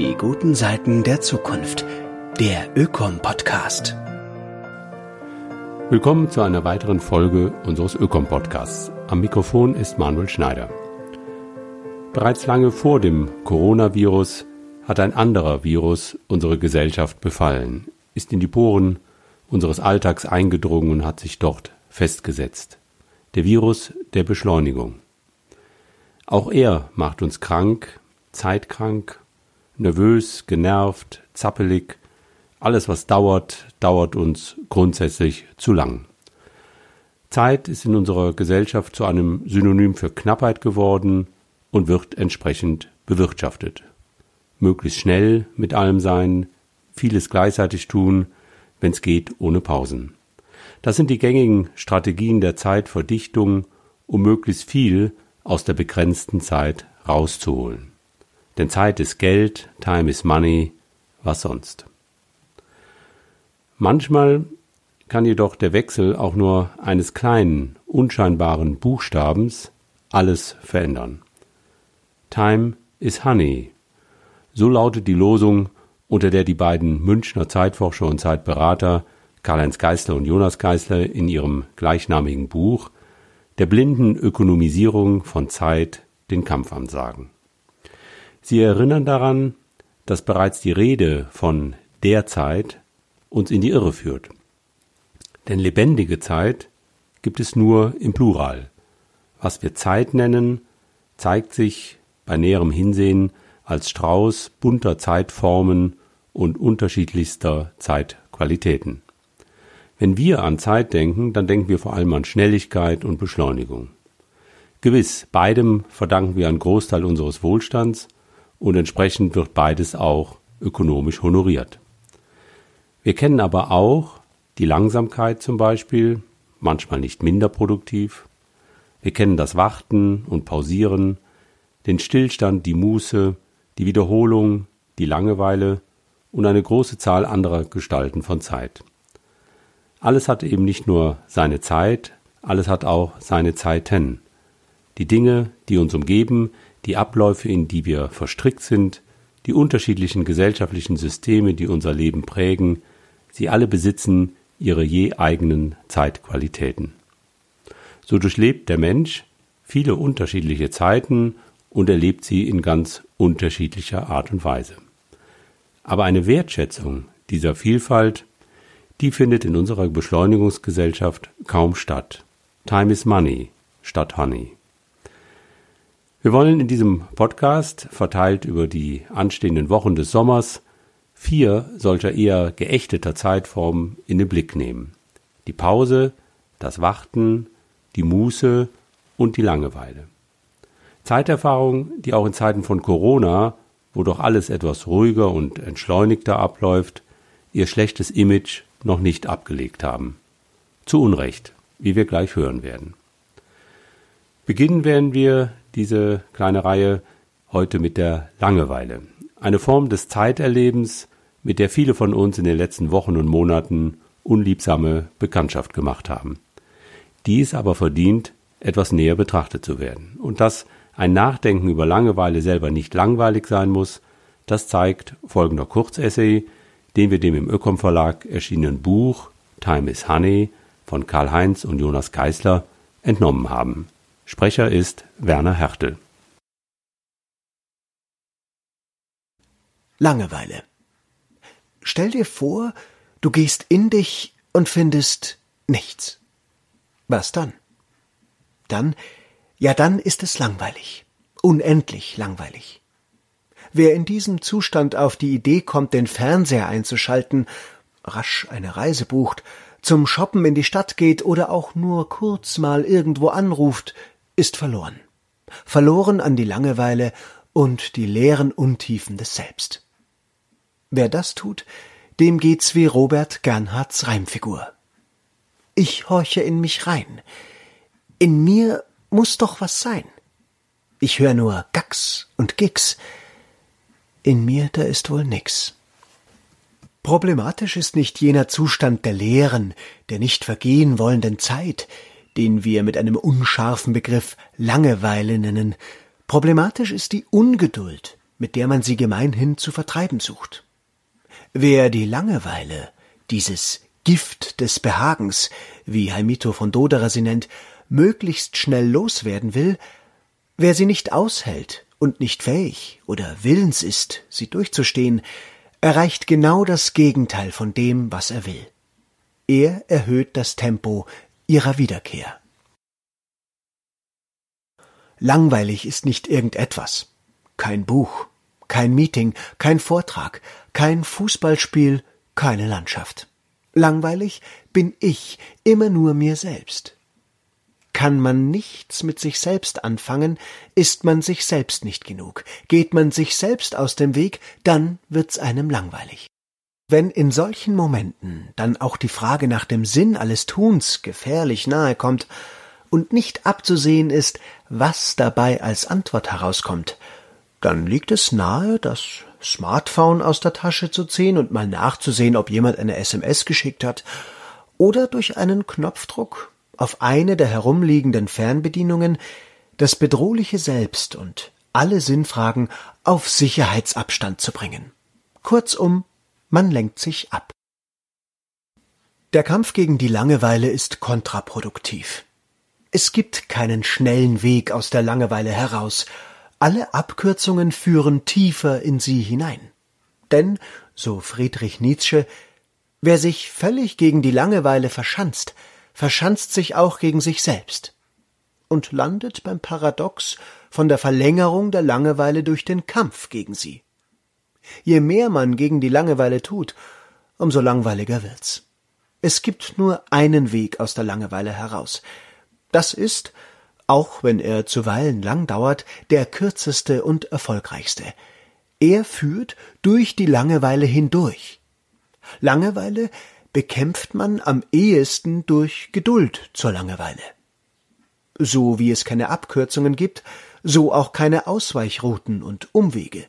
Die guten Seiten der Zukunft. Der Ökom-Podcast. Willkommen zu einer weiteren Folge unseres Ökom-Podcasts. Am Mikrofon ist Manuel Schneider. Bereits lange vor dem Coronavirus hat ein anderer Virus unsere Gesellschaft befallen, ist in die Poren unseres Alltags eingedrungen und hat sich dort festgesetzt. Der Virus der Beschleunigung. Auch er macht uns krank, zeitkrank, nervös, genervt, zappelig. Alles, was dauert, dauert uns grundsätzlich zu lang. Zeit ist in unserer Gesellschaft zu einem Synonym für Knappheit geworden und wird entsprechend bewirtschaftet. Möglichst schnell mit allem sein, vieles gleichzeitig tun, wenn es geht, ohne Pausen. Das sind die gängigen Strategien der Zeitverdichtung, um möglichst viel aus der begrenzten Zeit rauszuholen. Denn Zeit ist Geld, Time is Money, was sonst. Manchmal kann jedoch der Wechsel auch nur eines kleinen, unscheinbaren Buchstabens alles verändern. Time is Honey. So lautet die Losung, unter der die beiden Münchner Zeitforscher und Zeitberater Karl-Heinz Geißler und Jonas Geißler in ihrem gleichnamigen Buch der blinden Ökonomisierung von Zeit den Kampf ansagen. Sie erinnern daran, dass bereits die Rede von der Zeit uns in die Irre führt. Denn lebendige Zeit gibt es nur im Plural. Was wir Zeit nennen, zeigt sich bei näherem Hinsehen als Strauß bunter Zeitformen und unterschiedlichster Zeitqualitäten. Wenn wir an Zeit denken, dann denken wir vor allem an Schnelligkeit und Beschleunigung. Gewiss, beidem verdanken wir einen Großteil unseres Wohlstands und entsprechend wird beides auch ökonomisch honoriert. Wir kennen aber auch die Langsamkeit zum Beispiel, manchmal nicht minder produktiv. Wir kennen das Warten und Pausieren, den Stillstand, die Muße, die Wiederholung, die Langeweile und eine große Zahl anderer Gestalten von Zeit. Alles hat eben nicht nur seine Zeit, alles hat auch seine Zeiten. Die Dinge, die uns umgeben, die Abläufe, in die wir verstrickt sind, die unterschiedlichen gesellschaftlichen Systeme, die unser Leben prägen, sie alle besitzen ihre je eigenen Zeitqualitäten. So durchlebt der Mensch viele unterschiedliche Zeiten und erlebt sie in ganz unterschiedlicher Art und Weise. Aber eine Wertschätzung dieser Vielfalt, die findet in unserer Beschleunigungsgesellschaft kaum statt. Time is money statt honey. Wir wollen in diesem Podcast, verteilt über die anstehenden Wochen des Sommers, vier solcher eher geächteter Zeitformen in den Blick nehmen. Die Pause, das Warten, die Muße und die Langeweile. Zeiterfahrung, die auch in Zeiten von Corona, wo doch alles etwas ruhiger und entschleunigter abläuft, ihr schlechtes Image noch nicht abgelegt haben. Zu Unrecht, wie wir gleich hören werden. Beginnen werden wir diese kleine Reihe heute mit der Langeweile. Eine Form des Zeiterlebens, mit der viele von uns in den letzten Wochen und Monaten unliebsame Bekanntschaft gemacht haben. Dies aber verdient, etwas näher betrachtet zu werden. Und dass ein Nachdenken über Langeweile selber nicht langweilig sein muss, das zeigt folgender Kurzessay, den wir dem im Ökom Verlag erschienenen Buch Time is Honey von Karl Heinz und Jonas Geisler entnommen haben. Sprecher ist Werner Hertel. Langeweile. Stell dir vor, du gehst in dich und findest nichts. Was dann? Dann, ja dann ist es langweilig. Unendlich langweilig. Wer in diesem Zustand auf die Idee kommt, den Fernseher einzuschalten, rasch eine Reise bucht, zum Shoppen in die Stadt geht oder auch nur kurz mal irgendwo anruft, ist verloren. Verloren an die Langeweile und die leeren Untiefen des Selbst. Wer das tut, dem geht's wie Robert Gernhardts Reimfigur. Ich horche in mich rein. In mir muss doch was sein. Ich hör nur Gax und Gix. In mir, da ist wohl nix. Problematisch ist nicht jener Zustand der leeren, der nicht vergehen wollenden Zeit, den wir mit einem unscharfen Begriff Langeweile nennen. Problematisch ist die Ungeduld, mit der man sie gemeinhin zu vertreiben sucht. Wer die Langeweile, dieses Gift des Behagens, wie Heimito von Doderer sie nennt, möglichst schnell loswerden will, wer sie nicht aushält und nicht fähig oder willens ist, sie durchzustehen, erreicht genau das Gegenteil von dem, was er will. Er erhöht das Tempo ihrer Wiederkehr. Langweilig ist nicht irgendetwas. Kein Buch, kein Meeting, kein Vortrag, kein Fußballspiel, keine Landschaft. Langweilig bin ich immer nur mir selbst. Kann man nichts mit sich selbst anfangen, ist man sich selbst nicht genug. Geht man sich selbst aus dem Weg, dann wird's einem langweilig. Wenn in solchen Momenten dann auch die Frage nach dem Sinn alles Tuns gefährlich nahe kommt und nicht abzusehen ist, was dabei als Antwort herauskommt, dann liegt es nahe, das Smartphone aus der Tasche zu ziehen und mal nachzusehen, ob jemand eine SMS geschickt hat, oder durch einen Knopfdruck auf eine der herumliegenden Fernbedienungen das bedrohliche Selbst und alle Sinnfragen auf Sicherheitsabstand zu bringen. Kurzum, man lenkt sich ab. Der Kampf gegen die Langeweile ist kontraproduktiv. Es gibt keinen schnellen Weg aus der Langeweile heraus, alle Abkürzungen führen tiefer in sie hinein. Denn, so Friedrich Nietzsche, wer sich völlig gegen die Langeweile verschanzt, verschanzt sich auch gegen sich selbst und landet beim Paradox von der Verlängerung der Langeweile durch den Kampf gegen sie. Je mehr man gegen die Langeweile tut, umso langweiliger wird's. Es gibt nur einen Weg aus der Langeweile heraus. Das ist, auch wenn er zuweilen lang dauert, der kürzeste und erfolgreichste. Er führt durch die Langeweile hindurch. Langeweile bekämpft man am ehesten durch Geduld zur Langeweile. So wie es keine Abkürzungen gibt, so auch keine Ausweichrouten und Umwege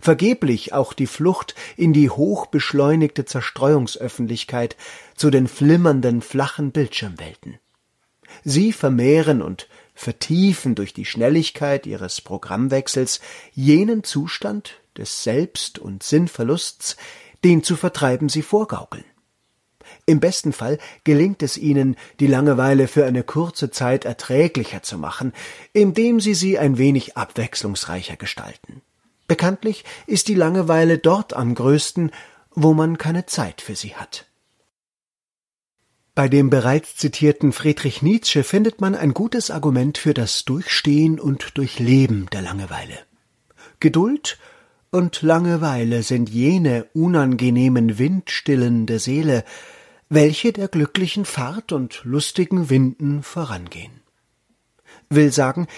vergeblich auch die Flucht in die hochbeschleunigte Zerstreuungsöffentlichkeit zu den flimmernden flachen Bildschirmwelten. Sie vermehren und vertiefen durch die Schnelligkeit ihres Programmwechsels jenen Zustand des Selbst- und Sinnverlusts, den zu vertreiben sie vorgaukeln. Im besten Fall gelingt es ihnen, die Langeweile für eine kurze Zeit erträglicher zu machen, indem sie sie ein wenig abwechslungsreicher gestalten. Bekanntlich ist die Langeweile dort am größten, wo man keine Zeit für sie hat. Bei dem bereits zitierten Friedrich Nietzsche findet man ein gutes Argument für das Durchstehen und Durchleben der Langeweile. Geduld und Langeweile sind jene unangenehmen Windstillen der Seele, welche der glücklichen Fahrt und lustigen Winden vorangehen. Will sagen,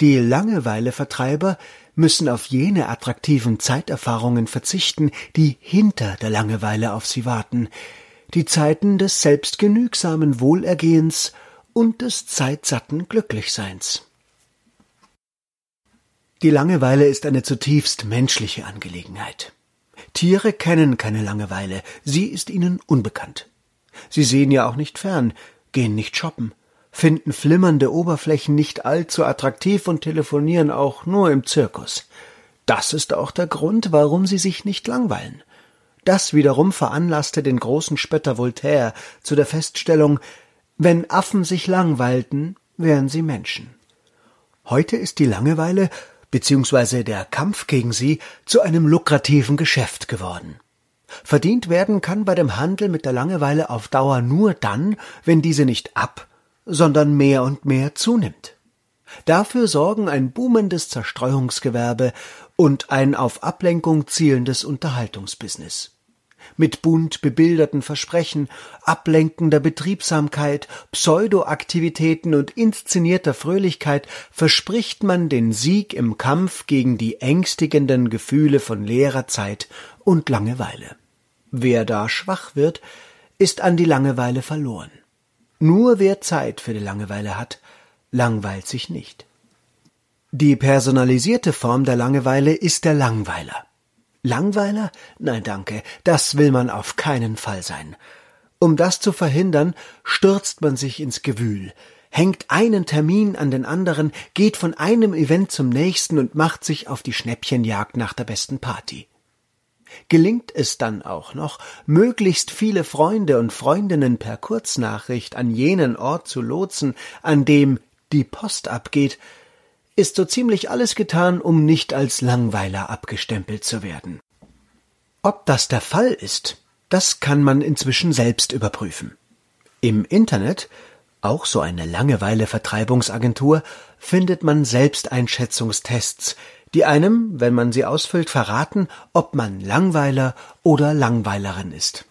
die Langeweilevertreiber müssen auf jene attraktiven Zeiterfahrungen verzichten, die hinter der Langeweile auf sie warten, die Zeiten des selbstgenügsamen Wohlergehens und des zeitsatten Glücklichseins. Die Langeweile ist eine zutiefst menschliche Angelegenheit. Tiere kennen keine Langeweile, sie ist ihnen unbekannt. Sie sehen ja auch nicht fern, gehen nicht shoppen, finden flimmernde Oberflächen nicht allzu attraktiv und telefonieren auch nur im Zirkus. Das ist auch der Grund, warum sie sich nicht langweilen. Das wiederum veranlasste den großen Spötter Voltaire zu der Feststellung, wenn Affen sich langweilten, wären sie Menschen. Heute ist die Langeweile bzw. der Kampf gegen sie zu einem lukrativen Geschäft geworden. Verdient werden kann bei dem Handel mit der Langeweile auf Dauer nur dann, wenn diese nicht ab, sondern mehr und mehr zunimmt. Dafür sorgen ein boomendes Zerstreuungsgewerbe und ein auf Ablenkung zielendes Unterhaltungsbusiness. Mit bunt bebilderten Versprechen, ablenkender Betriebsamkeit, Pseudoaktivitäten und inszenierter Fröhlichkeit verspricht man den Sieg im Kampf gegen die ängstigenden Gefühle von leerer Zeit und Langeweile. Wer da schwach wird, ist an die Langeweile verloren. Nur wer Zeit für die Langeweile hat, langweilt sich nicht. Die personalisierte Form der Langeweile ist der Langweiler. Langweiler? Nein, danke, das will man auf keinen Fall sein. Um das zu verhindern, stürzt man sich ins Gewühl, hängt einen Termin an den anderen, geht von einem Event zum nächsten und macht sich auf die Schnäppchenjagd nach der besten Party. Gelingt es dann auch noch, möglichst viele Freunde und Freundinnen per Kurznachricht an jenen Ort zu lotsen, an dem die Post abgeht, ist so ziemlich alles getan, um nicht als Langweiler abgestempelt zu werden. Ob das der Fall ist, das kann man inzwischen selbst überprüfen. Im Internet, auch so eine Langeweile-Vertreibungsagentur, findet man Selbsteinschätzungstests, die einem, wenn man sie ausfüllt, verraten, ob man Langweiler oder Langweilerin ist.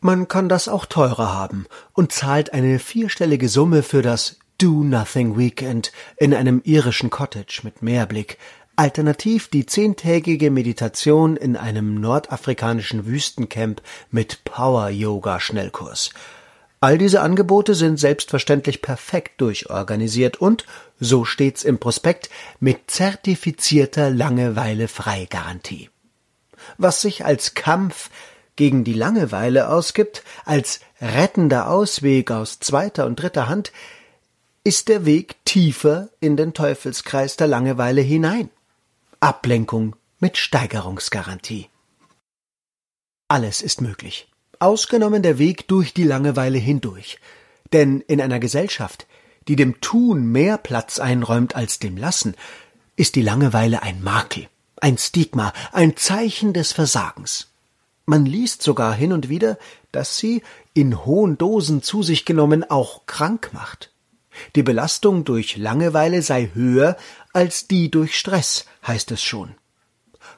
Man kann das auch teurer haben und zahlt eine vierstellige Summe für das Do Nothing Weekend in einem irischen Cottage mit Meerblick, alternativ die zehntägige Meditation in einem nordafrikanischen Wüstencamp mit Power-Yoga-Schnellkurs – All diese Angebote sind selbstverständlich perfekt durchorganisiert und, so steht's im Prospekt, mit zertifizierter Langeweile-Freigarantie. Was sich als Kampf gegen die Langeweile ausgibt, als rettender Ausweg aus zweiter und dritter Hand, ist der Weg tiefer in den Teufelskreis der Langeweile hinein. Ablenkung mit Steigerungsgarantie. Alles ist möglich ausgenommen der Weg durch die Langeweile hindurch. Denn in einer Gesellschaft, die dem Tun mehr Platz einräumt als dem Lassen, ist die Langeweile ein Makel, ein Stigma, ein Zeichen des Versagens. Man liest sogar hin und wieder, dass sie, in hohen Dosen zu sich genommen, auch krank macht. Die Belastung durch Langeweile sei höher als die durch Stress, heißt es schon.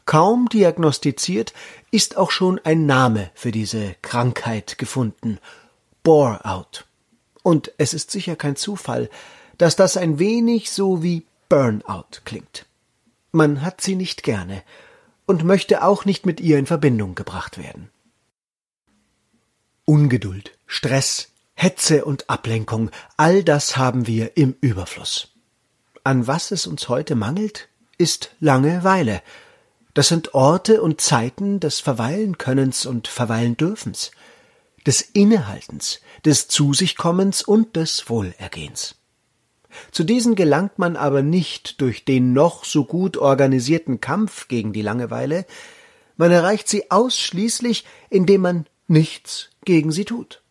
Kaum diagnostiziert ist auch schon ein Name für diese Krankheit gefunden. Bore-out. Und es ist sicher kein Zufall, dass das ein wenig so wie Burnout klingt. Man hat sie nicht gerne und möchte auch nicht mit ihr in Verbindung gebracht werden. Ungeduld, Stress, Hetze und Ablenkung, all das haben wir im Überfluss. An was es uns heute mangelt, ist Langeweile, das sind Orte und Zeiten des Verweilenkönnens und Verweilendürfens, des Innehaltens, des Zu sich kommens und des Wohlergehens. Zu diesen gelangt man aber nicht durch den noch so gut organisierten Kampf gegen die Langeweile, man erreicht sie ausschließlich, indem man nichts gegen sie tut.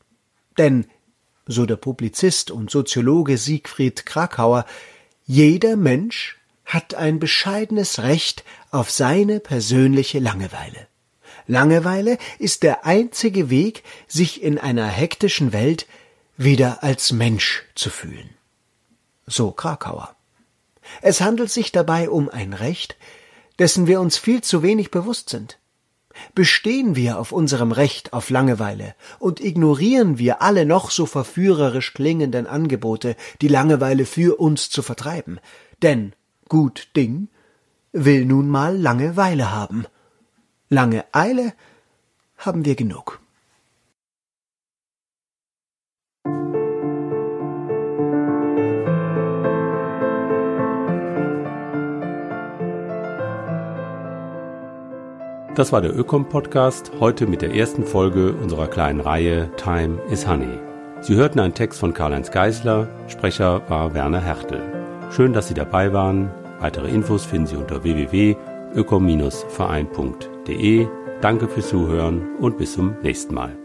Denn, so der Publizist und Soziologe Siegfried Krakauer, jeder Mensch hat ein bescheidenes Recht auf seine persönliche Langeweile. Langeweile ist der einzige Weg, sich in einer hektischen Welt wieder als Mensch zu fühlen. So Krakauer. Es handelt sich dabei um ein Recht, dessen wir uns viel zu wenig bewusst sind. Bestehen wir auf unserem Recht auf Langeweile und ignorieren wir alle noch so verführerisch klingenden Angebote, die Langeweile für uns zu vertreiben, denn gut Ding will nun mal Langeweile haben. Lange Eile haben wir genug. Das war der Ökom-Podcast, heute mit der ersten Folge unserer kleinen Reihe Time is Honey. Sie hörten einen Text von Karl-Heinz Geisler, Sprecher war Werner Hertel. Schön, dass Sie dabei waren. Weitere Infos finden Sie unter www.ökom-verein.de. Danke fürs Zuhören und bis zum nächsten Mal.